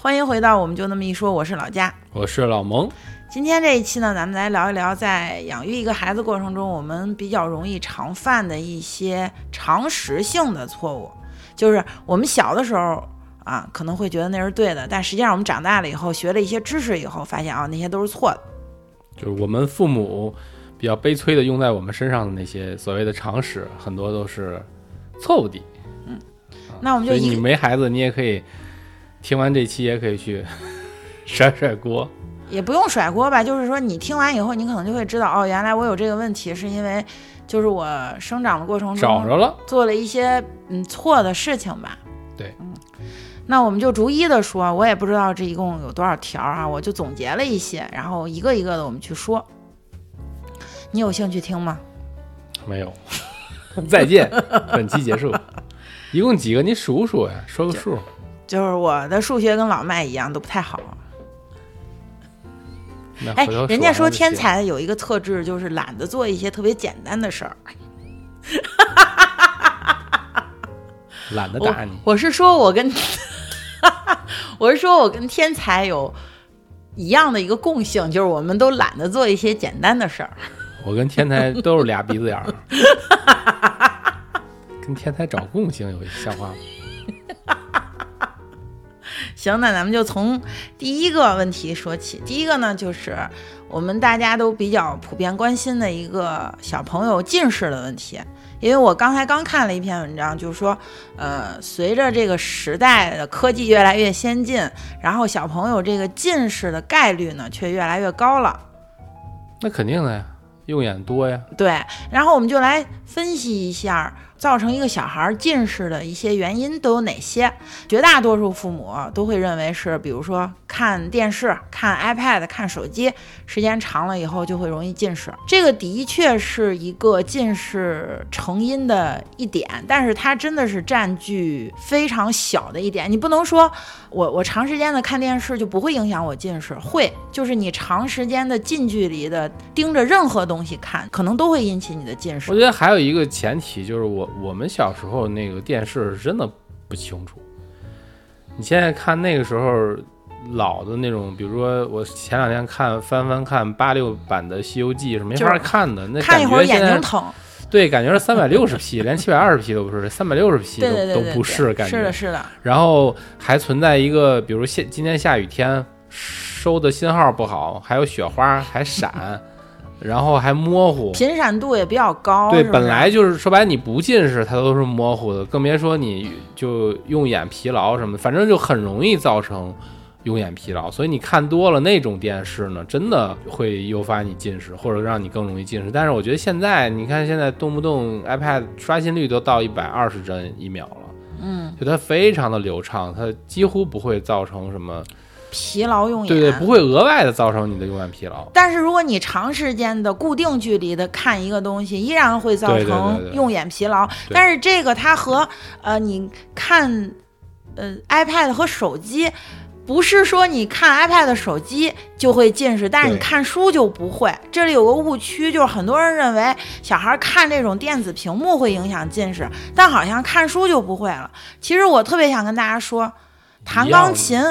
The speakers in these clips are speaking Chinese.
欢迎回到我们就那么一说，我是老佳。我是老蒙。今天这一期呢，咱们来聊一聊在养育一个孩子过程中，我们比较容易常犯的一些常识性的错误。就是我们小的时候啊，可能会觉得那是对的，但实际上我们长大了以后，学了一些知识以后，发现啊，那些都是错的。就是我们父母比较悲催的用在我们身上的那些所谓的常识，很多都是错误的。嗯，那我们就你没孩子，你也可以听完这期，也可以去 甩甩锅。也不用甩锅吧，就是说你听完以后，你可能就会知道，哦，原来我有这个问题，是因为就是我生长的过程中找着了，做了一些嗯错的事情吧。对，嗯，那我们就逐一的说，我也不知道这一共有多少条啊，我就总结了一些，然后一个一个的我们去说。你有兴趣听吗？没有。再见，本期结束。一共几个？你数数呀，说个数。就是我的数学跟老麦一样，都不太好。哎，人家说天才有一个特质，就是懒得做一些特别简单的事儿。懒得打你。我是说，我跟，我是说我跟天才有一样的一个共性，就是我们都懒得做一些简单的事儿。我跟天才都是俩鼻子眼儿。跟天才找共性有像话吗？行，那咱们就从第一个问题说起。第一个呢，就是我们大家都比较普遍关心的一个小朋友近视的问题。因为我刚才刚看了一篇文章，就是说，呃，随着这个时代的科技越来越先进，然后小朋友这个近视的概率呢，却越来越高了。那肯定的呀，用眼多呀。对，然后我们就来分析一下。造成一个小孩近视的一些原因都有哪些？绝大多数父母都会认为是，比如说看电视、看 iPad、看手机，时间长了以后就会容易近视。这个的确是一个近视成因的一点，但是它真的是占据非常小的一点。你不能说我我长时间的看电视就不会影响我近视，会，就是你长时间的近距离的盯着任何东西看，可能都会引起你的近视。我觉得还有一个前提就是我。我们小时候那个电视真的不清楚，你现在看那个时候老的那种，比如说我前两天看翻翻看八六版的《西游记》是没法看的，那看一会儿眼睛疼。对，感觉是三百六十 P，连七百二十 P 都不是，三百六十 P 都都不是，感觉是的，是的。然后还存在一个，比如现今天下雨天收的信号不好，还有雪花还闪。然后还模糊，频闪度也比较高。对，本来就是说白，你不近视它都是模糊的，更别说你就用眼疲劳什么，反正就很容易造成用眼疲劳。所以你看多了那种电视呢，真的会诱发你近视，或者让你更容易近视。但是我觉得现在，你看现在动不动 iPad 刷新率都到一百二十帧一秒了，嗯，就它非常的流畅，它几乎不会造成什么。疲劳用眼，对对，不会额外的造成你的用眼疲劳。但是如果你长时间的固定距离的看一个东西，依然会造成用眼疲劳。但是这个它和呃你看呃 iPad 和手机，不是说你看 iPad 手机就会近视，但是你看书就不会。这里有个误区，就是很多人认为小孩看这种电子屏幕会影响近视，但好像看书就不会了。其实我特别想跟大家说，弹钢琴。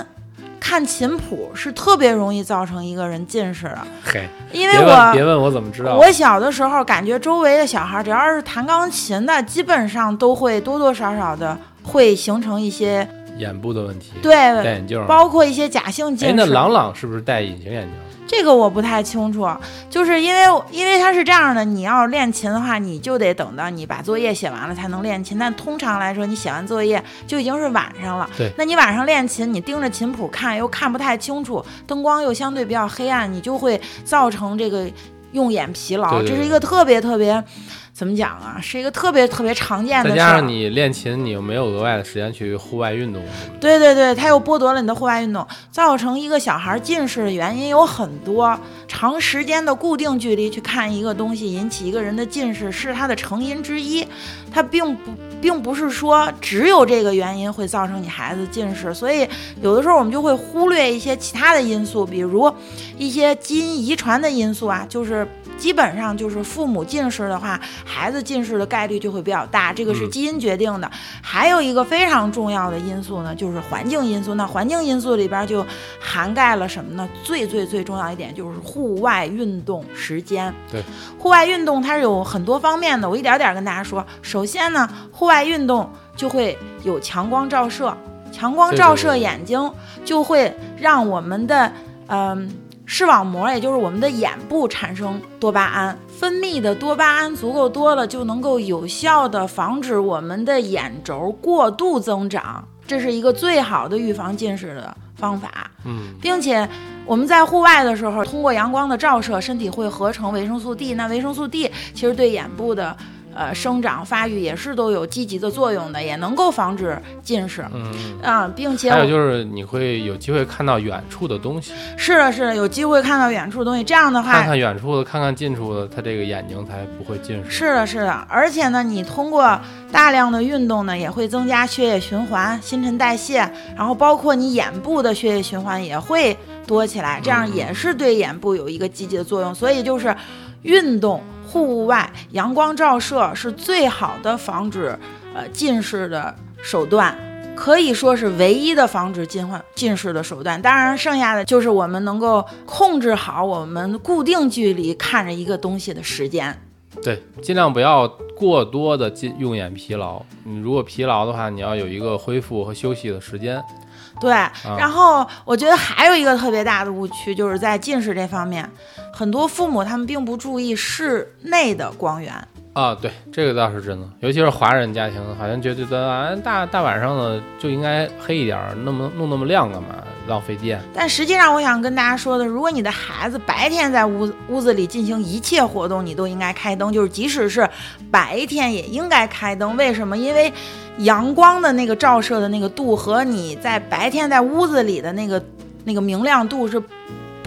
看琴谱是特别容易造成一个人近视的，嘿，因为我别问我怎么知道。我小的时候感觉周围的小孩，只要是弹钢琴的，基本上都会多多少少的会形成一些眼部的问题。对，戴眼镜，包括一些假性近视。哎，那朗朗是不是戴隐形眼镜？这个我不太清楚，就是因为因为它是这样的，你要练琴的话，你就得等到你把作业写完了才能练琴。但通常来说，你写完作业就已经是晚上了。对，那你晚上练琴，你盯着琴谱看又看不太清楚，灯光又相对比较黑暗，你就会造成这个用眼疲劳。这是一个特别特别。怎么讲啊？是一个特别特别常见的。再加上你练琴，你又没有额外的时间去户外运动。对对对，它又剥夺了你的户外运动，造成一个小孩近视的原因有很多。长时间的固定距离去看一个东西，引起一个人的近视，是它的成因之一。它并不，并不是说只有这个原因会造成你孩子近视。所以有的时候我们就会忽略一些其他的因素，比如一些基因遗传的因素啊，就是。基本上就是父母近视的话，孩子近视的概率就会比较大，这个是嗯基因决定的。还有一个非常重要的因素呢，就是环境因素。那环境因素里边就涵盖了什么呢？最最最重要一点就是户外运动时间。对，户外运动它是有很多方面的，我一点点跟大家说。首先呢，户外运动就会有强光照射，强光照射眼睛就会让我们的嗯。视网膜，也就是我们的眼部产生多巴胺，分泌的多巴胺足够多了，就能够有效的防止我们的眼轴过度增长，这是一个最好的预防近视的方法。嗯，并且我们在户外的时候，通过阳光的照射，身体会合成维生素 D。那维生素 D 其实对眼部的呃生长发育也是都有积极的作用的，也能够防止近视。嗯，啊、并且还有就是你会有机会看到远处的东西，是的，是的，有机会看到远处的东西，这样的话，看看远处的，看看近处的，他这个眼睛才不会近视。是的，是的，而且呢，你通过大量的运动呢，也会增加血液循环、新陈代谢，然后包括你眼部的血液循环也会多起来，这样嗯也是对眼部有一个积极的作用。所以就是运动、户外、阳光照射是最好的防止呃近视的手段。可以说是唯一的防止近患近视的手段，当然剩下的就是我们能够控制好我们固定距离看着一个东西的时间。对，尽量不要过多的进用眼疲劳。你如果疲劳的话，你要有一个恢复和休息的时间。对，啊然后我觉得还有一个特别大的误区，就是在近视这方面，很多父母他们并不注意室内的光源。啊，对，这个倒是真的，尤其是华人家庭，好像觉得啊，大大晚上的就应该黑一点，那么弄那么亮干嘛？浪费电。但实际上，我想跟大家说的，如果你的孩子白天在屋屋子里进行一切活动，你都应该开灯，就是即使是白天也应该开灯。为什么？因为阳光的那个照射的那个度和你在白天在屋子里的那个那个明亮度是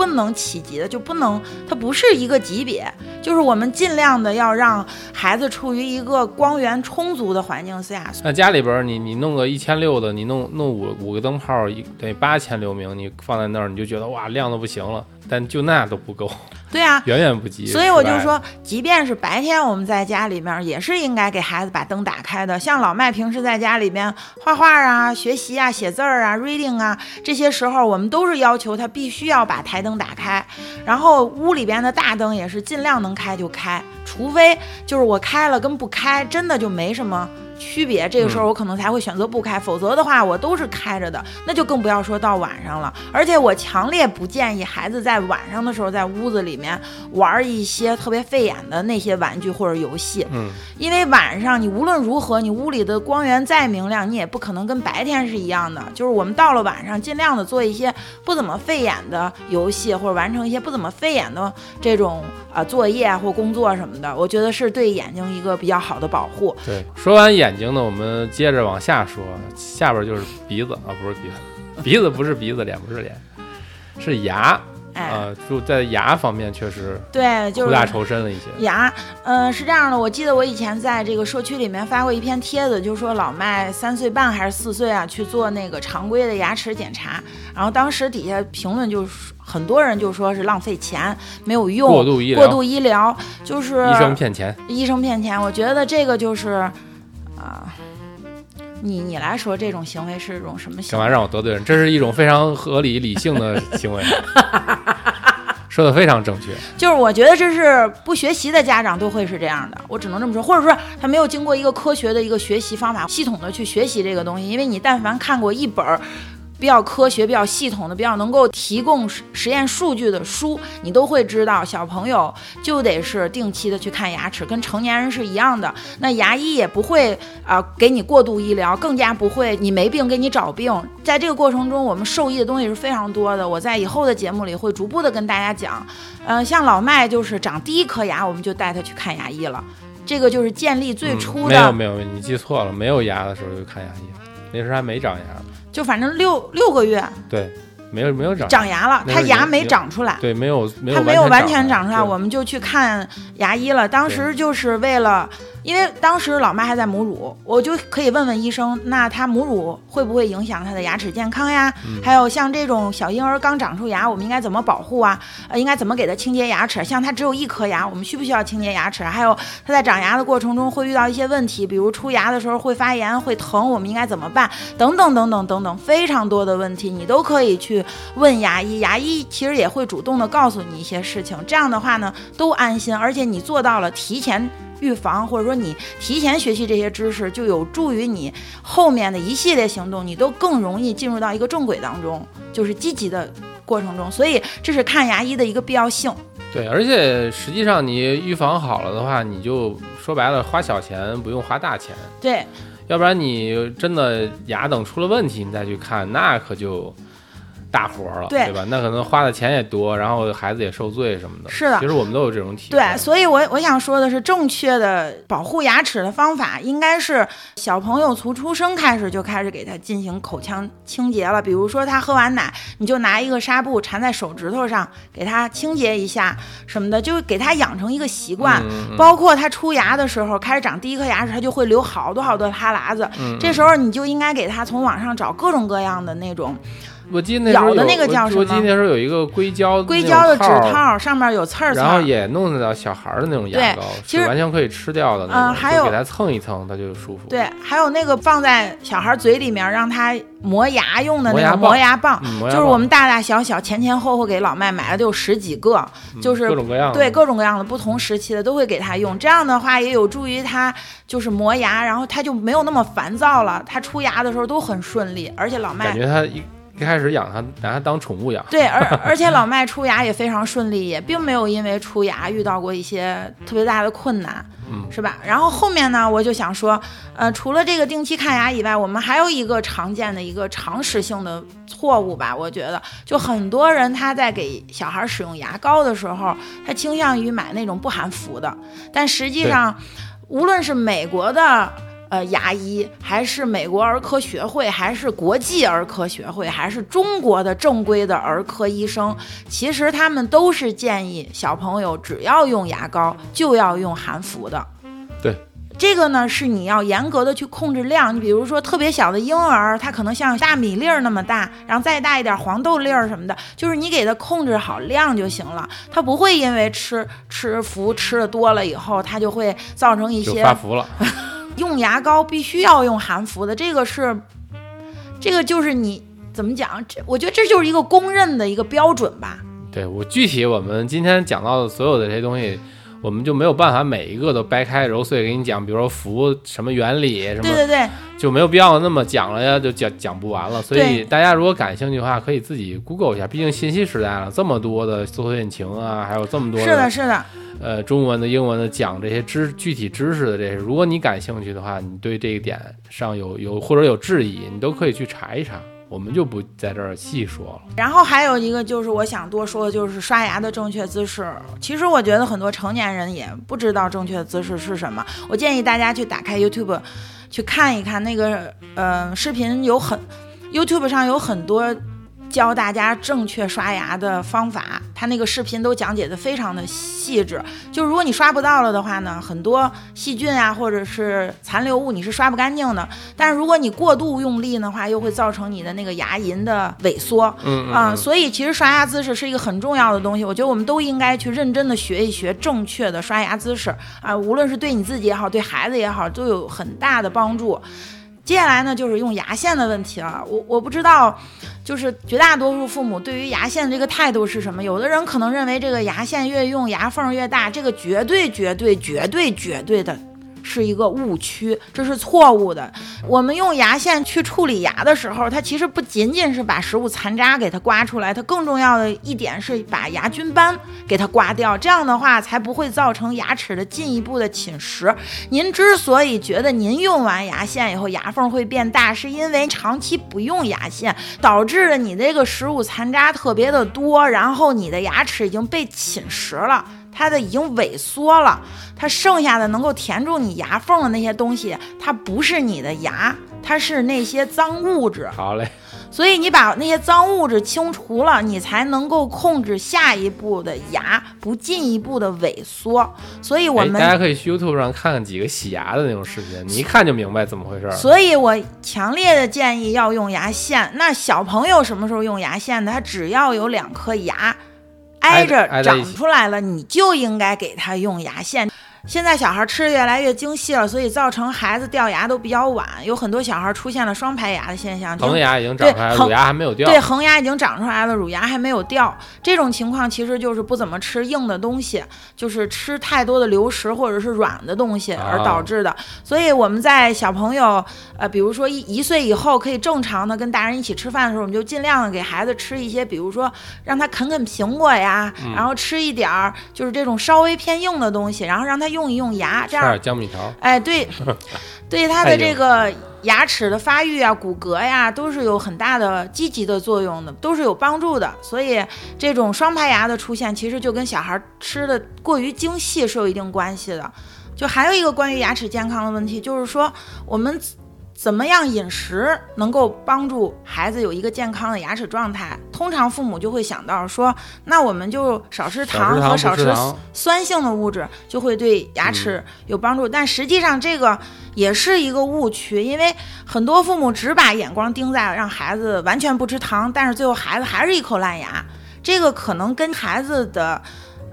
不能企及的，就不能，它不是一个级别。就是我们尽量的要让孩子处于一个光源充足的环境下。那家里边儿你你弄个一千六的，你弄弄五五个灯泡，一等于八千流明，你放在那儿你就觉得哇亮的不行了，但就那都不够，对啊，远远不及。所以我就，说，即便是白天我们在家里面，也是应该给孩子把灯打开的。像老麦平时在家里边画画啊、学习啊、写字儿啊、reading 啊，这些时候我们都是要求他必须要把台灯打开，然后屋里边的大灯也是尽量能开就开，除非就是我开了跟不开真的就没什么。区别，这个时候我可能才会选择不开，否则的话我都是开着的，那就更不要说到晚上了。而且我强烈不建议孩子在晚上的时候在屋子里面玩一些特别费眼的那些玩具或者游戏，嗯，因为晚上你无论如何，你屋里的光源再明亮，你也不可能跟白天是一样的。就是我们到了晚上，尽量的做一些不怎么费眼的游戏，或者完成一些不怎么费眼的这种呃作业啊或工作什么的，我觉得是对眼睛一个比较好的保护。对。说完眼睛呢，我们接着往下说，下边就是鼻子啊，不是鼻子，鼻子不是鼻子，脸不是脸，是牙哎，啊，就在牙方面确实对，就是苦大仇深了一些。牙，呃，是这样的，我记得我以前在这个社区里面发过一篇帖子，就说老麦三岁半还是四岁啊去做那个常规的牙齿检查，然后当时底下评论就是很多人就说是浪费钱，没有用，过度医疗过度医疗就是医生骗钱，医生骗钱，我觉得这个就是啊。你你来说，这种行为是一种什么行为？干嘛让我得罪人？这是一种非常合理理性的行为，说的非常正确。就是我觉得这是不学习的家长都会是这样的，我只能这么说，或者说他没有经过一个科学的一个学习方法，系统的去学习这个东西。因为你但凡看过一本儿比较科学、比较系统的、比较能够提供实验数据的书，你都会知道，小朋友就得是定期的去看牙齿，跟成年人是一样的。那牙医也不会啊、给你过度医疗，更加不会你没病给你找病。在这个过程中，我们受益的东西是非常多的。我在以后的节目里会逐步的跟大家讲。呃，像老麦就是长第一颗牙，我们就带他去看牙医了。这个就是建立最初嗯、没有，没有，你记错了，没有牙的时候就看牙医，那时候还没长牙呢。就反正六六个月对，没有没有长长牙了，他牙没长出来。对，没有没有他没有完全全长出来，我们就去看牙医了。当时就是为了因为当时老妈还在母乳，我就可以问问医生，那她母乳会不会影响她的牙齿健康呀？还有像这种小婴儿刚长出牙，我们应该怎么保护啊？呃，应该怎么给他清洁牙齿？像他只有一颗牙，我们需不需要清洁牙齿？还有他在长牙的过程中会遇到一些问题，比如出牙的时候会发炎、会疼，我们应该怎么办？等等等等等等，非常多的问题，你都可以去问牙医，牙医其实也会主动的告诉你一些事情，这样的话呢，都安心，而且你做到了提前。预防，或者说你提前学习这些知识，就有助于你后面的一系列行动，你都更容易进入到一个正轨当中，就是积极的过程中。所以这是看牙医的一个必要性。对，而且实际上你预防好了的话，你就说白了花小钱不用花大钱。对，要不然你真的牙等出了问题，你再去看，那可就。大活了，对吧？那可能花的钱也多，然后孩子也受罪什么的。是的，其实我们都有这种体会。对，所以我我想说的是，正确的保护牙齿的方法，应该是小朋友从出生开始就开始给他进行口腔清洁了。比如说他喝完奶，你就拿一个纱布缠在手指头上，给他清洁一下什么的，就给他养成一个习惯。包括他出牙的时候，开始长第一颗牙齿，他就会流好多好多哈喇子。这时候你就应该给他从网上找各种各样的那种。我记得那时候有，我记得那时候有一个硅胶硅胶的指套，上面有刺儿，然后也弄得到小孩的那种牙膏，其实完全可以吃掉的。嗯，还有给它蹭一蹭，它就舒服。对，还有那个放在小孩嘴里面让他磨牙用的那个磨牙棒，就是我们大大小小前前后后给老麦买了得有十几个，就是各种各样对各种各样的不同时期的都会给他用。这样的话也有助于他就是磨牙，然后他就没有那么烦躁了。他出牙的时候都很顺利，而且老麦感觉他一。一开始养它，拿它当宠物养。对，而 而且老麦出牙也非常顺利，也并没有因为出牙遇到过一些特别大的困难，嗯，是吧？然后后面呢，我就想说，呃，除了这个定期看牙以外，我们还有一个常见的一个常识性的错误吧？我觉得，就很多人他在给小孩使用牙膏的时候，他倾向于买那种不含氟的，但实际上，无论是美国的。呃，牙医还是美国儿科学会，还是国际儿科学会，还是中国的正规的儿科医生，其实他们都是建议小朋友只要用牙膏就要用含氟的。对，这个呢是你要严格的去控制量。你比如说特别小的婴儿，他可能像大米粒儿那么大，然后再大一点黄豆粒儿什么的，就是你给他控制好量就行了，他不会因为吃吃氟吃的多了以后，他就会造成一些发福了。用牙膏必须要用含氟的，这个是，这个就是你怎么讲？这我觉得这就是一个公认的一个标准吧。对我具体我们今天讲到的所有的这些东西，我们就没有办法每一个都掰开揉碎给你讲。比如说氟什么原理什么，对对对，就没有必要那么讲了呀，就讲讲不完了。所以大家如果感兴趣的话，可以自己 Google 一下，毕竟信息时代了，这么多的搜索引擎啊，还有这么多是的，是的。呃，中文的、英文的讲这些知具体知识的这些，如果你感兴趣的话，你对这一点上有有或者有质疑，你都可以去查一查，我们就不在这儿细说了。然后还有一个就是我想多说的，就是刷牙的正确姿势。其实我觉得很多成年人也不知道正确姿势是什么。我建议大家去打开 YouTube，去看一看那个呃视频，有很 YouTube 上有很多。教大家正确刷牙的方法，他那个视频都讲解的非常的细致。就如果你刷不到了的话呢，很多细菌啊或者是残留物你是刷不干净的。但是如果你过度用力的话，又会造成你的那个牙龈的萎缩。嗯啊，所以其实刷牙姿势是一个很重要的东西。我觉得我们都应该去认真的学一学正确的刷牙姿势啊，无论是对你自己也好，对孩子也好，都有很大的帮助。接下来呢，就是用牙线的问题了。我我不知道，就是绝大多数父母对于牙线的这个态度是什么？有的人可能认为这个牙线越用牙缝越大，这个绝对绝对绝对绝对的。是一个误区，这是错误的。我们用牙线去处理牙的时候，它其实不仅仅是把食物残渣给它刮出来，它更重要的一点是把牙菌斑给它刮掉。这样的话才不会造成牙齿的进一步的侵蚀。您之所以觉得您用完牙线以后牙缝会变大，是因为长期不用牙线导致了你这个食物残渣特别的多，然后你的牙齿已经被侵蚀了。它的已经萎缩了，它剩下的能够填住你牙缝的那些东西，它不是你的牙，它是那些脏物质。好嘞。所以你把那些脏物质清除了，你才能够控制下一步的牙不进一步的萎缩。所以我们大家可以去 YouTube 上看看几个洗牙的那种视频，你一看就明白怎么回事。所以我强烈的建议要用牙线。那小朋友什么时候用牙线呢？他只要有两颗牙挨着长出来了，你就应该给他用牙线。现在小孩吃的越来越精细了，所以造成孩子掉牙都比较晚，有很多小孩出现了双排牙的现象。恒牙已经长出来，乳牙还没有掉。对，恒牙已经长出来了，乳牙还没有掉。这种情况其实就是不怎么吃硬的东西，就是吃太多的流食或者是软的东西而导致的。所以我们在小朋友，呃，比如说一一岁以后可以正常的跟大人一起吃饭的时候，我们就尽量的给孩子吃一些，比如说让他啃啃苹果呀，然后吃一点儿就是这种稍微偏硬的东西，然后让他。用一用牙，这样姜米条，哎，对，对他的这个牙齿的发育啊、骨骼呀，都是有很大的积极的作用的，都是有帮助的。所以这种双排牙的出现，其实就跟小孩吃的过于精细是有一定关系的。就还有一个关于牙齿健康的问题，就是说我们。怎么样饮食能够帮助孩子有一个健康的牙齿状态？通常父母就会想到说，那我们就少吃糖和少吃酸性的物质，就会对牙齿有帮助。但实际上这个也是一个误区，因为很多父母只把眼光盯在让孩子完全不吃糖，但是最后孩子还是一口烂牙。这个可能跟孩子的。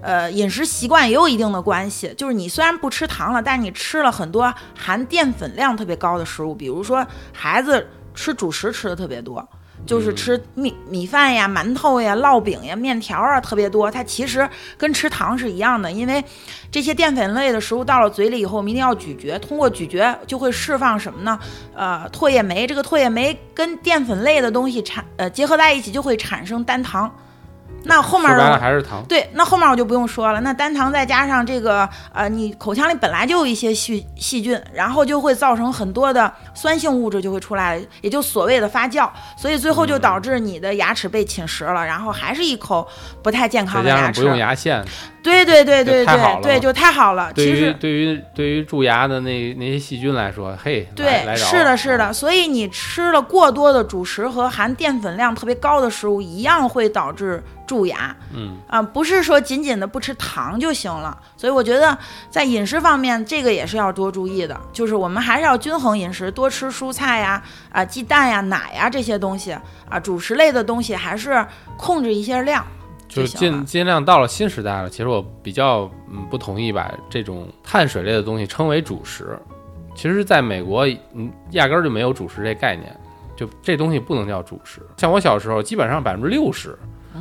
呃，饮食习惯也有一定的关系，就是你虽然不吃糖了，但是你吃了很多含淀粉量特别高的食物，比如说孩子吃主食吃的特别多，就是吃米米饭呀、馒头呀、烙饼呀、面条啊特别多，它其实跟吃糖是一样的，因为这些淀粉类的食物到了嘴里以后，我们一定要咀嚼，通过咀嚼就会释放什么呢？呃，唾液酶，这个唾液酶跟淀粉类的东西产呃结合在一起，就会产生单糖。那后面的还是糖，对，那后面我就不用说了。那单糖再加上这个，呃，你口腔里本来就有一些细细菌，然后就会造成很多的酸性物质就会出来，也就所谓的发酵，所以最后就导致你的牙齿被侵蚀了，然后还是一口不太健康的牙齿。不用牙线。对对对对对对，就太好了。对于对于对于蛀牙的那那些细菌来说，嘿，对，是的，是的。所以你吃了过多的主食和含淀粉量特别高的食物，一样会导致蛀牙。嗯啊，不是说仅仅的不吃糖就行了。所以我觉得在饮食方面，这个也是要多注意的。就是我们还是要均衡饮食，多吃蔬菜呀、啊鸡蛋呀、奶呀这些东西啊，主食类的东西还是控制一些量。就是尽尽量到了新时代了，其实我比较嗯不同意把这种碳水类的东西称为主食。其实，在美国，嗯，压根儿就没有主食这概念，就这东西不能叫主食。像我小时候，基本上百分之六十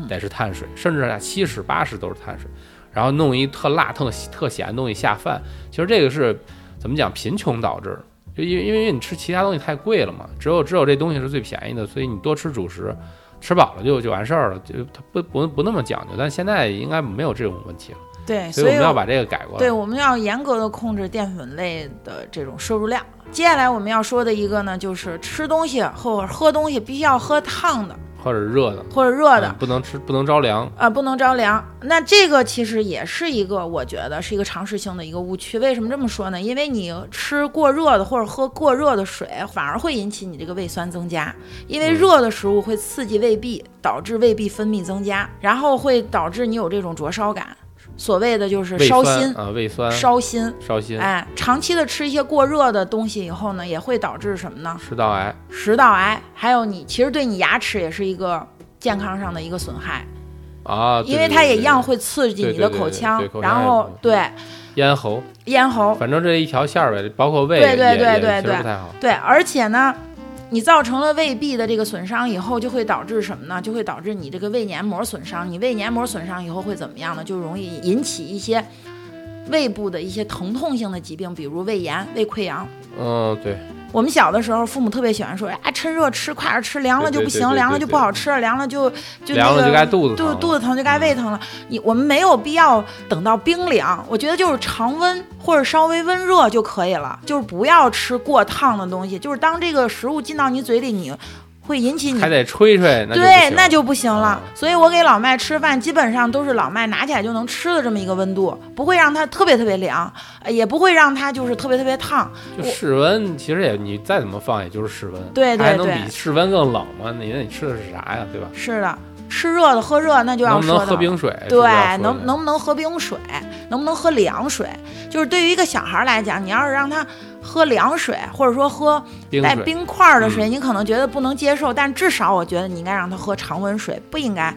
得是碳水，甚至七十八十都是碳水，然后弄一特辣、特特咸的东西下饭。其实这个是怎么讲？贫穷导致，就因为因为你吃其他东西太贵了嘛，只有只有这东西是最便宜的，所以你多吃主食。吃饱了就就完事儿了，就它不不不那么讲究，但现在应该没有这种问题了。对，所以我们要把这个改过来。对，我们要严格的控制淀粉类的这种摄入量。接下来我们要说的一个呢，就是吃东西或者喝东西必须要喝烫的。或者热的，或者热的，不能吃，不能着凉啊，不能着凉。那这个其实也是一个，我觉得是一个常识性的一个误区。为什么这么说呢？因为你吃过热的或者喝过热的水，反而会引起你这个胃酸增加，因为热的食物会刺激胃壁，导致胃壁分泌增加，然后会导致你有这种灼烧感。所谓的就是烧心啊，胃酸烧心，烧心。哎，长期的吃一些过热的东西以后呢，也会导致什么呢？食道癌。食道癌，还有你其实对你牙齿也是一个健康上的一个损害啊，因为它也一样会刺激你的口腔，然后对咽喉，咽喉，反正这一条线儿呗，包括胃，对对对对对，不太好。对，而且呢。你造成了胃壁的这个损伤以后，就会导致什么呢？就会导致你这个胃黏膜损伤。你胃黏膜损伤以后会怎么样呢？就容易引起一些胃部的一些疼痛性的疾病，比如胃炎、胃溃疡。嗯，对。我们小的时候，父母特别喜欢说：“哎，趁热吃，快点吃，凉了就不行，凉了就不好吃了，凉了就就那个就该肚子肚肚子疼就该胃疼了。”你我们没有必要等到冰凉，我觉得就是常温或者稍微温热就可以了，就是不要吃过烫的东西。就是当这个食物进到你嘴里，你会引起你还得吹吹，那对，那就不行了啊。所以我给老麦吃饭，基本上都是老麦拿起来就能吃的这么一个温度，不会让它特别特别凉，呃也不会让它就是特别特别烫。就室温，其实也你再怎么放，也就是室温，对对对还能对比室温更冷吗？你那你吃的是啥呀？对吧？是的，吃热的喝热，那就要能不能喝冰水？对，能能不能喝冰水？能不能喝凉水？就是对于一个小孩来讲，你要是让他喝凉水，或者说喝带冰块儿的水，嗯。你可能觉得不能接受，但至少我觉得你应该让他喝常温水，不应该。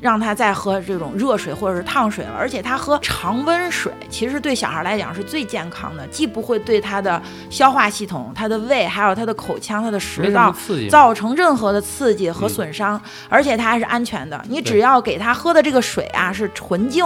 让他再喝这种热水或者是烫水。了，而且他喝常温水，其实对小孩来讲是最健康的，既不会对他的消化系统、他的胃、还有他的口腔、他的食道造成任何的刺激和嗯。损伤，而且它还是安全的。你只要给他喝的这个水啊是纯净、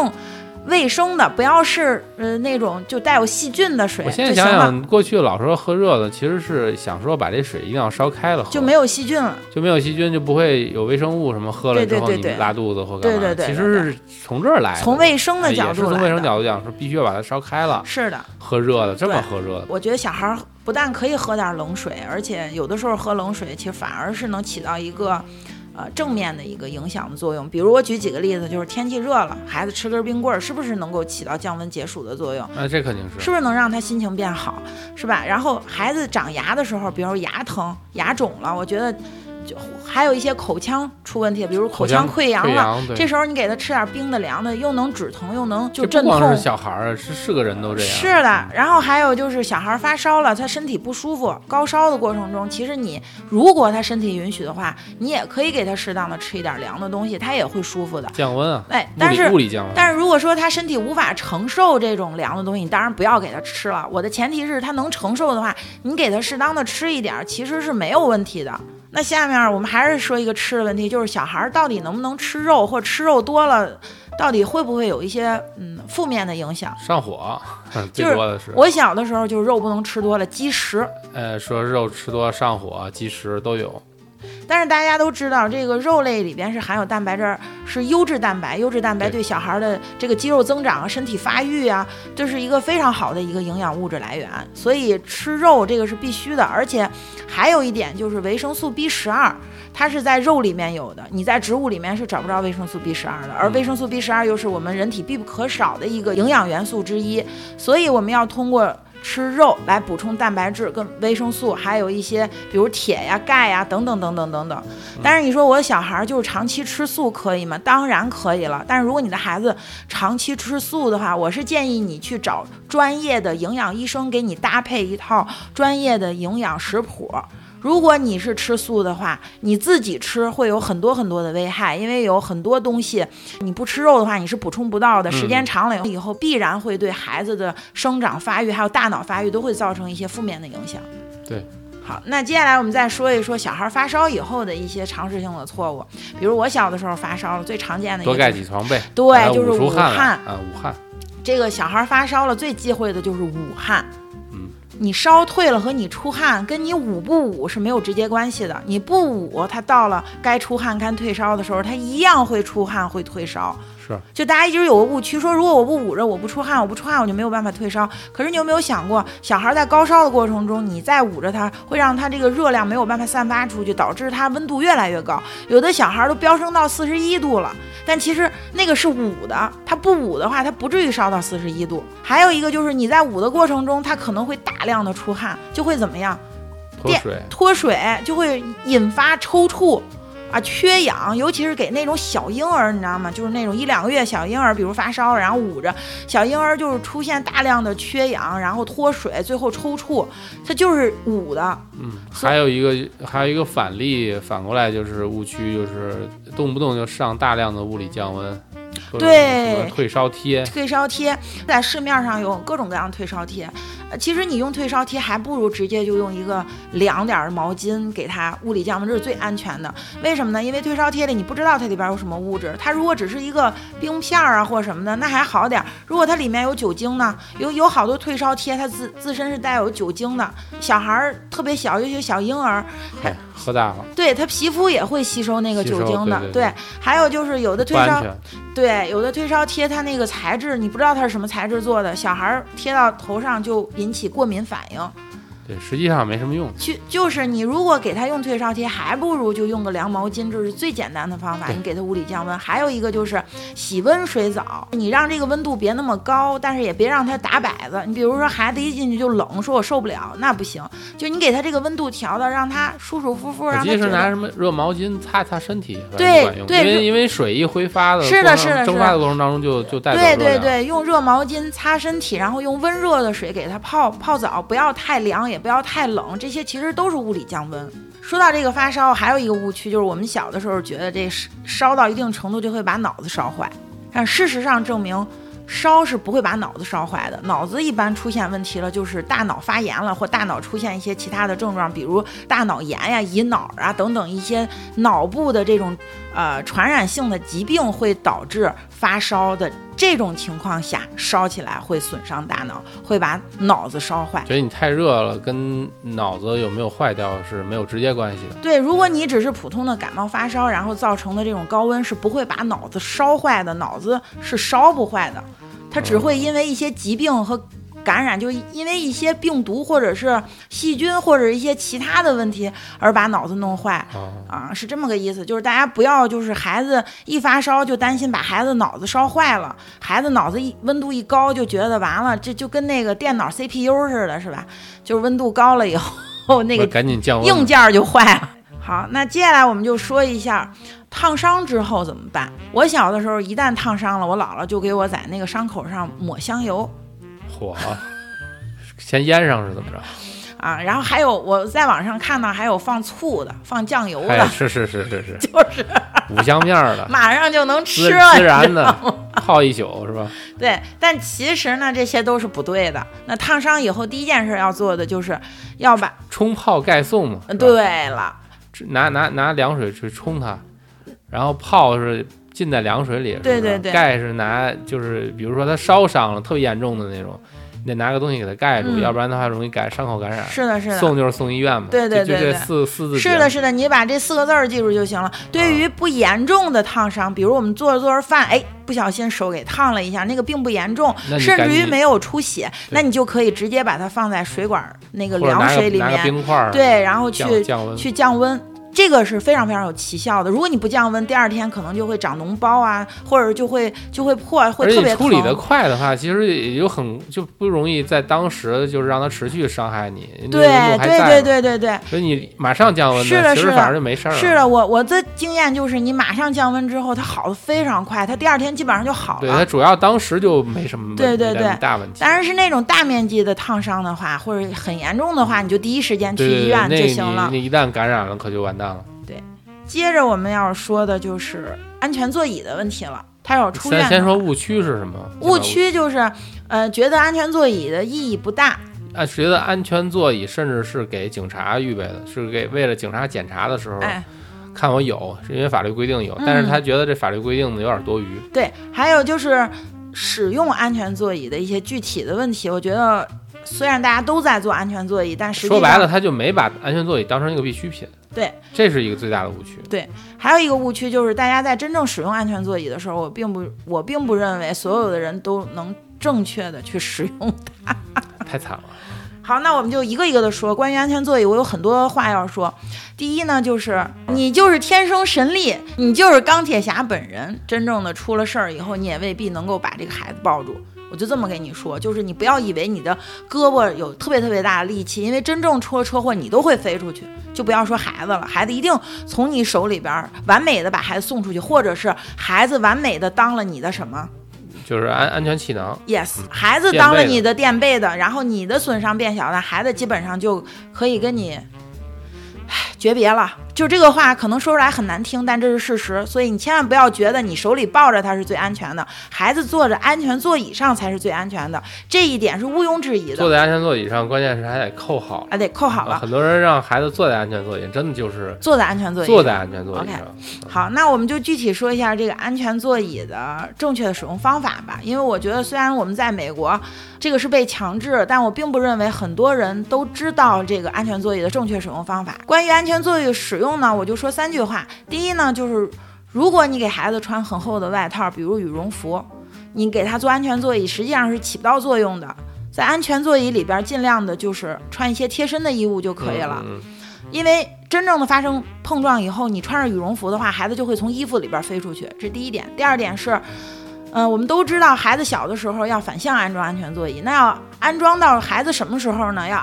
卫生的，不要是呃那种就带有细菌的水我现在想想，过去老说喝热的，其实是想说把这水一定要烧开了喝，就没有细菌了。就没有细菌，就不会有微生物什么喝了之后你拉肚子或干嘛。对对对其实是从这儿来的。从卫生的哎角度是从卫生角度讲，说必须要把它烧开了，是的。喝热的，这么喝热的。我觉得小孩儿不但可以喝点冷水，而且有的时候喝冷水，其实反而是能起到一个。呃，正面的一个影响的作用，比如我举几个例子，就是天气热了，孩子吃根冰棍儿，是不是能够起到降温解暑的作用？那这肯定是是不是能让他心情变好，是吧？然后孩子长牙的时候，比如牙疼、牙肿了，我觉得就还有一些口腔出问题，比如口腔溃疡了，这时候你给他吃点冰的、凉的，又能止疼，又能就镇痛不光是。小孩儿啊，是是个人都这样。是的，然后还有就是小孩发烧了，他身体不舒服，高烧的过程中，其实你如果他身体允许的话，你也可以给他适当的吃一点凉的东西，他也会舒服的。降温啊，哎，但是物理降温。但是如果说他身体无法承受这种凉的东西，你当然不要给他吃了。我的前提是他能承受的话，你给他适当的吃一点儿，其实是没有问题的。那下面我们还是说一个吃的问题，就是小孩儿到底能不能吃肉，或者吃肉多了，到底会不会有一些嗯负面的影响？上火，最就是多的是。我小的时候就是肉不能吃多了，积食。呃，说肉吃多上火、积食都有。但是大家都知道，这个肉类里边是含有蛋白质，是优质蛋白。优质蛋白对对小孩的这个肌肉增长啊、身体发育啊，这是一个非常好的一个营养物质来源。所以吃肉这个是必须的，而且还有一点就是维生素 B 十二。它是在肉里面有的，你在植物里面是找不着维生素 B 十二的，而维生素 B 十二又是我们人体必不可少的一个营养元素之一，所以我们要通过吃肉来补充蛋白质跟维生素，还有一些比如铁呀、钙呀等等等等等等。但是你说我小孩儿就是长期吃素可以吗？当然可以了。但是如果你的孩子长期吃素的话，我是建议你去找专业的营养医生给你搭配一套专业的营养食谱。如果你是吃素的话，你自己吃会有很多很多的危害，因为有很多东西你不吃肉的话，你是补充不到的。时间长了以后，必然会对孩子的生长发育还有大脑发育都会造成一些负面的影响。对，好，那接下来我们再说一说小孩发烧以后的一些常识性的错误，比如我小的时候发烧了，最常见的一多盖几床被，对就是武捂汗啊，捂汗。这个小孩发烧了，最忌讳的就是捂汗。你烧退了和你出汗跟你捂不捂是没有直接关系的。你不捂，它到了该出汗、该退烧的时候，它一样会出汗、会退烧。是就大家一直有个误区，说如果我不捂着，我不出汗，我不出汗，我就没有办法退烧。可是你有没有想过，小孩在高烧的过程中，你再捂着他，会让他这个热量没有办法散发出去，导致他温度越来越高。有的小孩都飙升到四十一度了，但其实那个是捂的，他不捂的话，他不至于烧到四十一度。还有一个就是你在捂的过程中，他可能会大量的出汗，就会怎么样？电脱水，脱水就会引发抽搐啊、缺氧，尤其是给那种小婴儿，你知道吗？就是那种一两个月小婴儿，比如发烧，然后捂着，小婴儿就是出现大量的缺氧，然后脱水，最后抽搐，它就是捂的。嗯，还有一个还有一个反例，反过来就是误区，就是动不动就上大量的物理降温，对退烧贴，退烧贴在市面上有各种各样的退烧贴，呃，其实你用退烧贴还不如直接就用一个凉点儿的毛巾给它物理降温，这是最安全的。为什么呢？因为退烧贴里你不知道它里边有什么物质，它如果只是一个冰片儿啊或者什么的，那还好点儿。如果它里面有酒精呢，有有好多退烧贴它自自身是带有酒精的，小孩儿特别小，尤其小婴儿，嗨，喝大了对他皮肤也会吸收那个酒精的。对对对还有就是有的退烧。对，有的退烧贴它那个材质，你不知道它是什么材质做的，小孩儿贴到头上就引起过敏反应。对，实际上没什么用。就就是你如果给他用退烧贴，还不如就用个凉毛巾，这是最简单的方法。你给他物理降温。还有一个就是洗温水澡，你让这个温度别那么高，但是也别让他打摆子。你比如说孩子一进去就冷，说我受不了，那不行。就你给他这个温度调的，让他舒舒服服，我让他觉得记得是拿什么热毛巾擦擦身体，对。对因为因为水一挥发的是的是的蒸发的过程当中就就带走对。对对，用热毛巾擦身体，然后用温热的水给他泡泡澡，不要太凉，也也不要太冷，这些其实都是物理降温。说到这个发烧，还有一个误区就是我们小的时候觉得这烧烧到一定程度就会把脑子烧坏，但事实上证明。烧是不会把脑子烧坏的，脑子一般出现问题了，就是大脑发炎了，或大脑出现一些其他的症状，比如大脑炎呀、乙脑啊等等一些脑部的这种呃传染性的疾病，会导致发烧的这种情况下，烧起来会损伤大脑，会把脑子烧坏。觉得你太热了，跟脑子有没有坏掉是没有直接关系的。对，如果你只是普通的感冒发烧，然后造成的这种高温是不会把脑子烧坏的，脑子是烧不坏的，它只会因为一些疾病和感染，就因为一些病毒或者是细菌或者一些其他的问题而把脑子弄坏。啊，啊，是这么个意思，就是大家不要就是孩子一发烧就担心把孩子脑子烧坏了，孩子脑子一温度一高就觉得完了，这就跟那个电脑 CPU 似的，是吧？就是温度高了以后，那个赶紧降温。硬件儿就坏了。好，那接下来我们就说一下烫伤之后怎么办。我小的时候一旦烫伤了，我姥姥就给我在那个伤口上抹香油火，先腌上是怎么着？啊，然后还有我在网上看到还有放醋的，放酱油哎，的，是是是是是，就是五香面儿的，马上就能吃了，孜然的泡一宿是吧？对，但其实呢，这些都是不对的。那烫伤以后，第一件事要做的就是要把，冲泡盖送嘛。对了，拿拿拿凉水去冲它，然后泡是浸在凉水里。对对对盖是拿就是比如说它烧伤了，特别严重的那种，你得拿个东西给它盖住，嗯要不然的话容易感伤口感染。是的，是的，送就是送医院嘛。对对就就这对对四四字是的，是的，你把这四个字儿记住就行了。对于不严重的烫伤，比如我们做着做着饭，哎，不小心手给烫了一下，那个并不严重，甚至于没有出血，那你就可以直接把它放在水管那个凉水里面，冰块对，然后去降。去降温。这个是非常非常有奇效的。如果你不降温，第二天可能就会长脓包啊，或者就会就会破，会特别你处理的。快的话，其实也就很就不容易在当时就是让它持续伤害你，对对，对对对对，所以你马上降温是的是的其实反而就没事儿了。是的，我我的经验就是，你马上降温之后，它好的非常快，它第二天基本上就好了对，它。主要当时就没什么问对对对大问题。当然是那种大面积的烫伤的话，或者很严重的话，你就第一时间去医院就行了你。你一旦感染了，可就完蛋了。接着我们要说的就是安全座椅的问题了。他要出院先，先说误区是什么？误区就是，呃，觉得安全座椅的意义不大。啊，觉得安全座椅甚至是给警察预备的，是给为了警察检查的时候哎，看我有，是因为法律规定有，嗯但是他觉得这法律规定的有点多余。对，还有就是使用安全座椅的一些具体的问题，我觉得虽然大家都在做安全座椅，但实际说白了，他就没把安全座椅当成一个必需品。对，这是一个最大的误区。对还有一个误区就是，大家在真正使用安全座椅的时候，我并不我并不认为所有的人都能正确的去使用它。太惨了。好，那我们就一个一个的说。关于安全座椅，我有很多话要说。第一呢，就是你就是天生神力，你就是钢铁侠本人。真正的出了事儿以后，你也未必能够把这个孩子抱住。我就这么跟你说，就是你不要以为你的胳膊有特别特别大的力气，因为真正出了车祸，你都会飞出去。就不要说孩子了，孩子一定从你手里边儿完美的把孩子送出去，或者是孩子完美的当了你的什么就是安安全气囊，？Yes，孩子当了你的垫背的，然后你的损伤变小，了孩子基本上就可以跟你，唉，诀别了。就这个话可能说出来很难听，但这是事实，所以你千万不要觉得你手里抱着它是最安全的，孩子坐着安全座椅上才是最安全的，这一点是毋庸置疑的。坐在安全座椅上，关键是还得扣好。啊，得扣好了，啊很多人让孩子坐在安全座椅，真的就是坐在安全座椅。坐在安全座椅上。好，那我们就具体说一下这个安全座椅的正确的使用方法吧。因为我觉得，虽然我们在美国这个是被强制，但我并不认为很多人都知道这个安全座椅的正确使用方法。关于安全座椅的使用呢，我就说三句话。第一呢，就是如果你给孩子穿很厚的外套，比如羽绒服，你给他做安全座椅，实际上是起不到作用的。在安全座椅里边尽量的就是穿一些贴身的衣物就可以了，嗯因为真正的发生碰撞以后，你穿上羽绒服的话，孩子就会从衣服里边飞出去，这是第一点。第二点是，嗯，我们都知道孩子小的时候要反向安装安全座椅，那要安装到孩子什么时候呢？要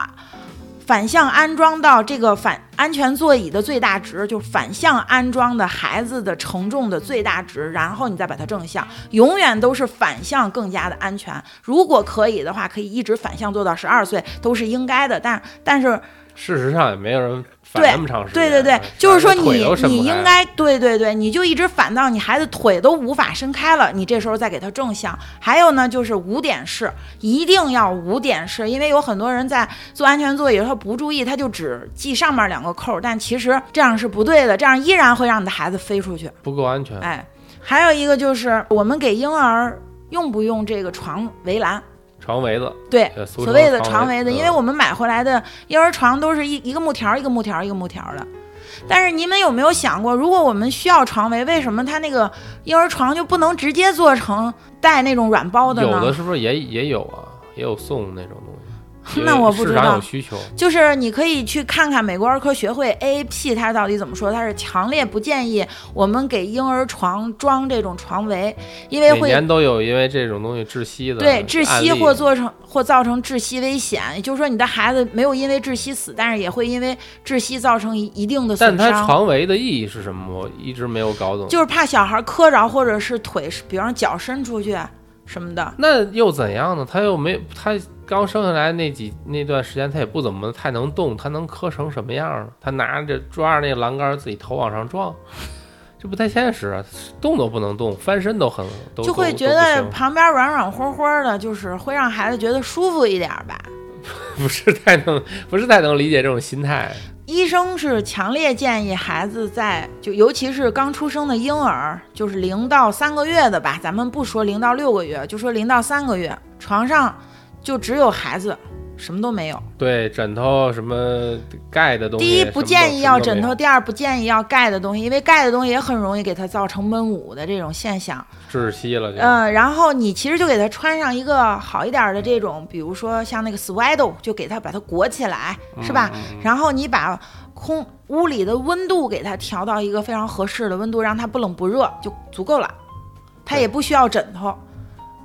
反向安装到这个反安全座椅的最大值，就反向安装的孩子的承重的最大值，然后你再把它正向，永远都是反向更加的安全。如果可以的话，可以一直反向做到十二岁都是应该的，但但是事实上也没有人反对那么长时间。对对对啊，就是说你你应该对对对，你就一直反到你孩子腿都无法伸开了，你这时候再给他正向。还有呢，就是五点式，一定要五点式，因为有很多人在做安全座椅的时候不注意，他就只系上面两个扣，但其实这样是不对的，这样依然会让你的孩子飞出去。不够安全。哎，还有一个就是我们给婴儿用不用这个床围栏？床围子，对，呃所谓的床围子，因为嗯我们买回来的婴儿床都是一一个木条一个木条一个木条的。但是你们有没有想过，如果我们需要床围，为什么它那个婴儿床就不能直接做成带那种软包的呢？有的是不是也也有啊？也有送那种东西。那我不知市场道有需求。就是你可以去看看美国儿科学会 AAP 它到底怎么说，它是强烈不建议我们给婴儿床装这种床围，因为每会年都有因为这种东西窒息的对窒息或做成或造成窒息危险，也就是说你的孩子没有因为窒息死，但是也会因为窒息造成一一定的但它。床围的意义是什么？我一直没有搞懂。就是怕小孩磕着，或者是腿，比方脚伸出去什么的。那又怎样呢？他又没他刚生下来那几那段时间，他也不怎么太能动，他能磕成什么样呢？他拿着抓着那栏杆自己头往上撞，这不太现实啊！动都不能动，翻身都很都就会都觉得旁边软软和和的，就是会让孩子觉得舒服一点吧。不是太能不是太能理解这种心态。医生是强烈建议孩子在就尤其是刚出生的婴儿，就是零到三个月的吧，咱们不说零到六个月，就说零到三个月，床上就只有孩子，什么都没有。对枕头什么盖的东西，第一，不建议要枕。头；第二，不建议要盖的东西，因为盖的东西也很容易给它造成闷捂的这种现象。窒息了就。嗯，然后你其实就给它穿上一个好一点的这种，比如说像那个 swaddle，就给它把它裹起来，是吧？然后你把空屋里的温度给它调到一个非常合适的温度，让它不冷不热就足够了。它也不需要枕头，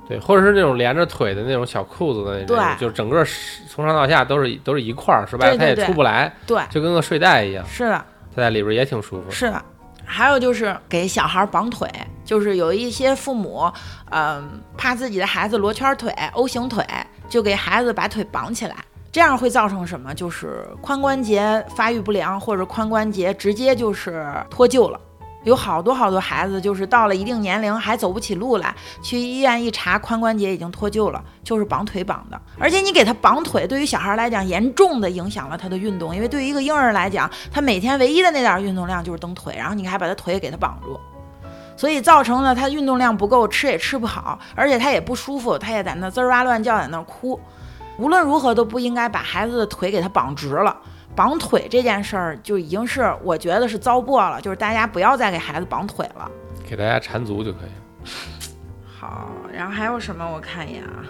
对，或者是那种连着腿的那种小裤子的那种，对就整个是从上到下都是都是一块儿，是吧？它也出不来，对，就跟个睡袋一样，是的，它在里边也挺舒服。是的。还有就是给小孩绑腿，就是有一些父母，嗯、怕自己的孩子罗圈腿、O 型腿，就给孩子把腿绑起来。这样会造成什么？就是髋关节发育不良，或者髋关节直接就是脱臼了。有好多好多孩子，就是到了一定年龄还走不起路来，去医院一查，髋关节已经脱臼了，就是绑腿绑的。而且你给他绑腿，对于小孩来讲，严重的影响了他的运动，因为对于一个婴儿来讲，他每天唯一的那点儿运动量就是蹬腿，然后你还把他腿给他绑住，所以造成了他运动量不够，吃也吃不好，而且他也不舒服，他也在那滋儿哇乱叫，在那哭。无论如何都不应该把孩子的腿给他绑直了。绑腿这件事儿就已经是我觉得是糟粕了，就是大家不要再给孩子绑腿了。给大家缠足就可以了。好，然后还有什么？我看一眼啊。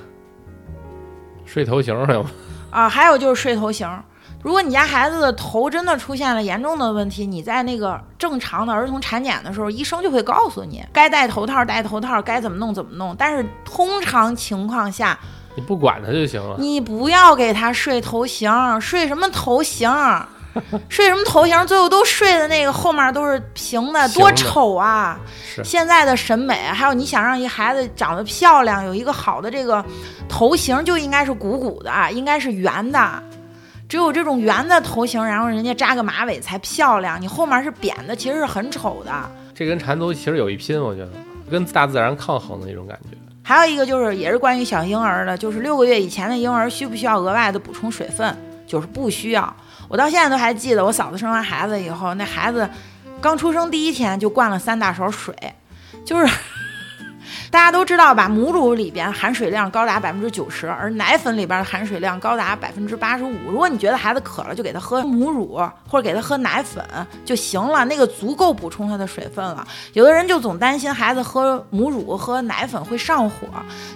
睡头型还有吗？啊，还有就是睡头型。如果你家孩子的头真的出现了严重的问题，你在那个正常的儿童产检的时候，医生就会告诉你该戴头套戴头套，该怎么弄怎么弄。但是通常情况下，你不管他就行了。你不要给他睡头型，睡什么头型？睡什么头型？最后都睡的那个后面都是平的，多丑啊！现在的审美，还有你想让一孩子长得漂亮，有一个好的这个头型，就应该是鼓鼓的，应该是圆的。只有这种圆的头型，然后人家扎个马尾才漂亮。你后面是扁的，其实是很丑的。这跟缠足其实有一拼，我觉得跟大自然抗衡的那种感觉。还有一个就是，也是关于小婴儿的，就是六个月以前的婴儿需不需要额外的补充水分？就是不需要。我到现在都还记得，我嫂子生完孩子以后，那孩子刚出生第一天就灌了三大勺水，就是大家都知道吧？母乳里边含水量高达百分之九十，而奶粉里边的含水量高达百分之八十五。如果你觉得孩子渴了，就给他喝母乳或者给他喝奶粉就行了，那个足够补充他的水分了。有的人就总担心孩子喝母乳、喝奶粉会上火，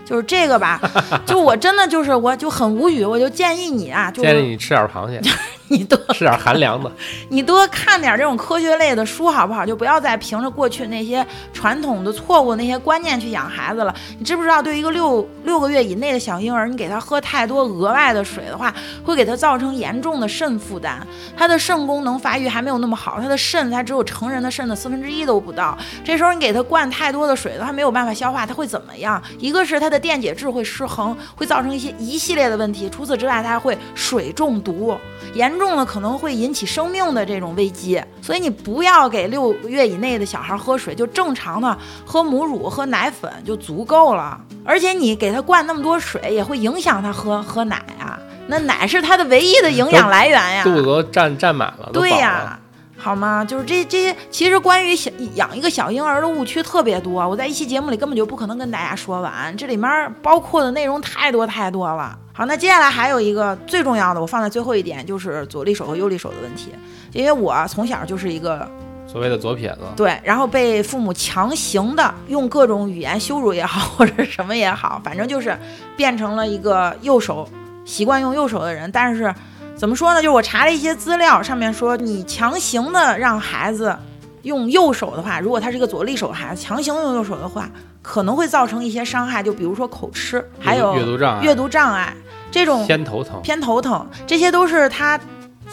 就是这个吧？就我真的就是我就很无语，我就建议你啊，就建议你吃点螃蟹，你多吃点寒凉的。你多看点这种科学类的书好不好？就不要再凭着过去那些传统的错误那些观念去养孩子了。你知不知道，对于一个六六个月以内的小婴儿，你给他喝太多额外的水的话，会给他造成严重的肾负担。他的肾功能发育还没有那么好，他的肾才只有成人的肾的四分之一都不到。这时候你给他灌太多的水，他没有办法消化，他会怎么样？一个是他的电解质会失衡，会造成一些一系列的问题。除此之外，他还会水中毒，严重了可能会引起生命的这种危机。所以你不要给六个月以内的小孩喝水，就正常的喝母乳、喝奶粉就足够了。而且你给他灌那么多水，也会影响他喝喝奶啊。那奶是他的唯一的营养来源呀，肚子都占占满了。对呀，好吗？就是这这些，其实关于小养一个小婴儿的误区特别多，我在一期节目里根本就不可能跟大家说完，这里面包括的内容太多太多了。好，那接下来还有一个最重要的，我放在最后一点，就是左利手和右利手的问题，因为我从小就是一个。所谓的左撇子，对，然后被父母强行的用各种语言羞辱也好，或者什么也好，反正就是变成了一个右手习惯用右手的人。但是怎么说呢？就是我查了一些资料，上面说你强行的让孩子用右手的话，如果他是一个左利手孩子，强行用右手的话，可能会造成一些伤害，就比如说口吃，还有阅读障碍、阅读障碍这种偏头疼、偏头疼，这些都是他。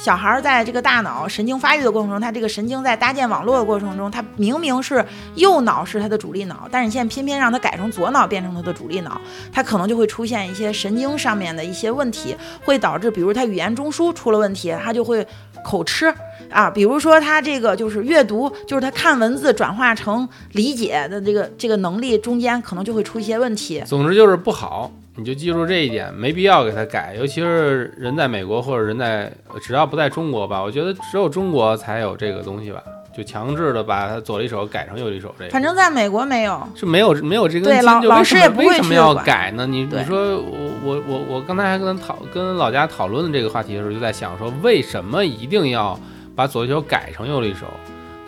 小孩儿在这个大脑神经发育的过程中，他这个神经在搭建网络的过程中，他明明是右脑是他的主力脑，但是你现在偏偏让他改成左脑变成他的主力脑，他可能就会出现一些神经上面的一些问题，会导致比如他语言中枢出了问题，他就会口吃啊，比如说他这个就是阅读，就是他看文字转化成理解的这个这个能力中间可能就会出一些问题。总之就是不好。你就记住这一点，没必要给他改，尤其是人在美国或者人在，只要不在中国吧，我觉得只有中国才有这个东西吧，就强制的把他左一手改成右一手这个。反正在美国没有，是没有没有这根筋，老老师也不会为什么要改呢？你你说我我我我刚才还跟讨跟老家讨论这个话题的时候，就在想说，为什么一定要把左一手改成右一手？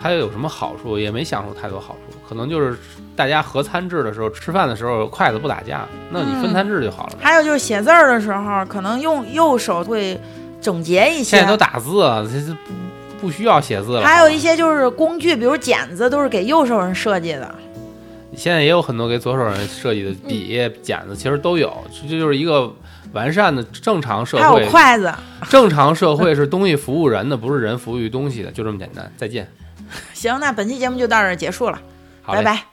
它又有什么好处？也没想出太多好处，可能就是大家合餐制的时候，吃饭的时候筷子不打架，那你分餐制就好了。还有就是写字儿的时候，可能用右手会整洁一些。现在都打字，这这不不需要写字了。还有一些就是工具，比如剪子，都是给右手人设计的。现在也有很多给左手人设计的笔、剪子，其实都有。这就是一个完善的正常社会。还有筷子。正常社会是东西服务人的，不是人服务于东西的，就这么简单。再见。行，那本期节目就到这儿结束了，拜拜。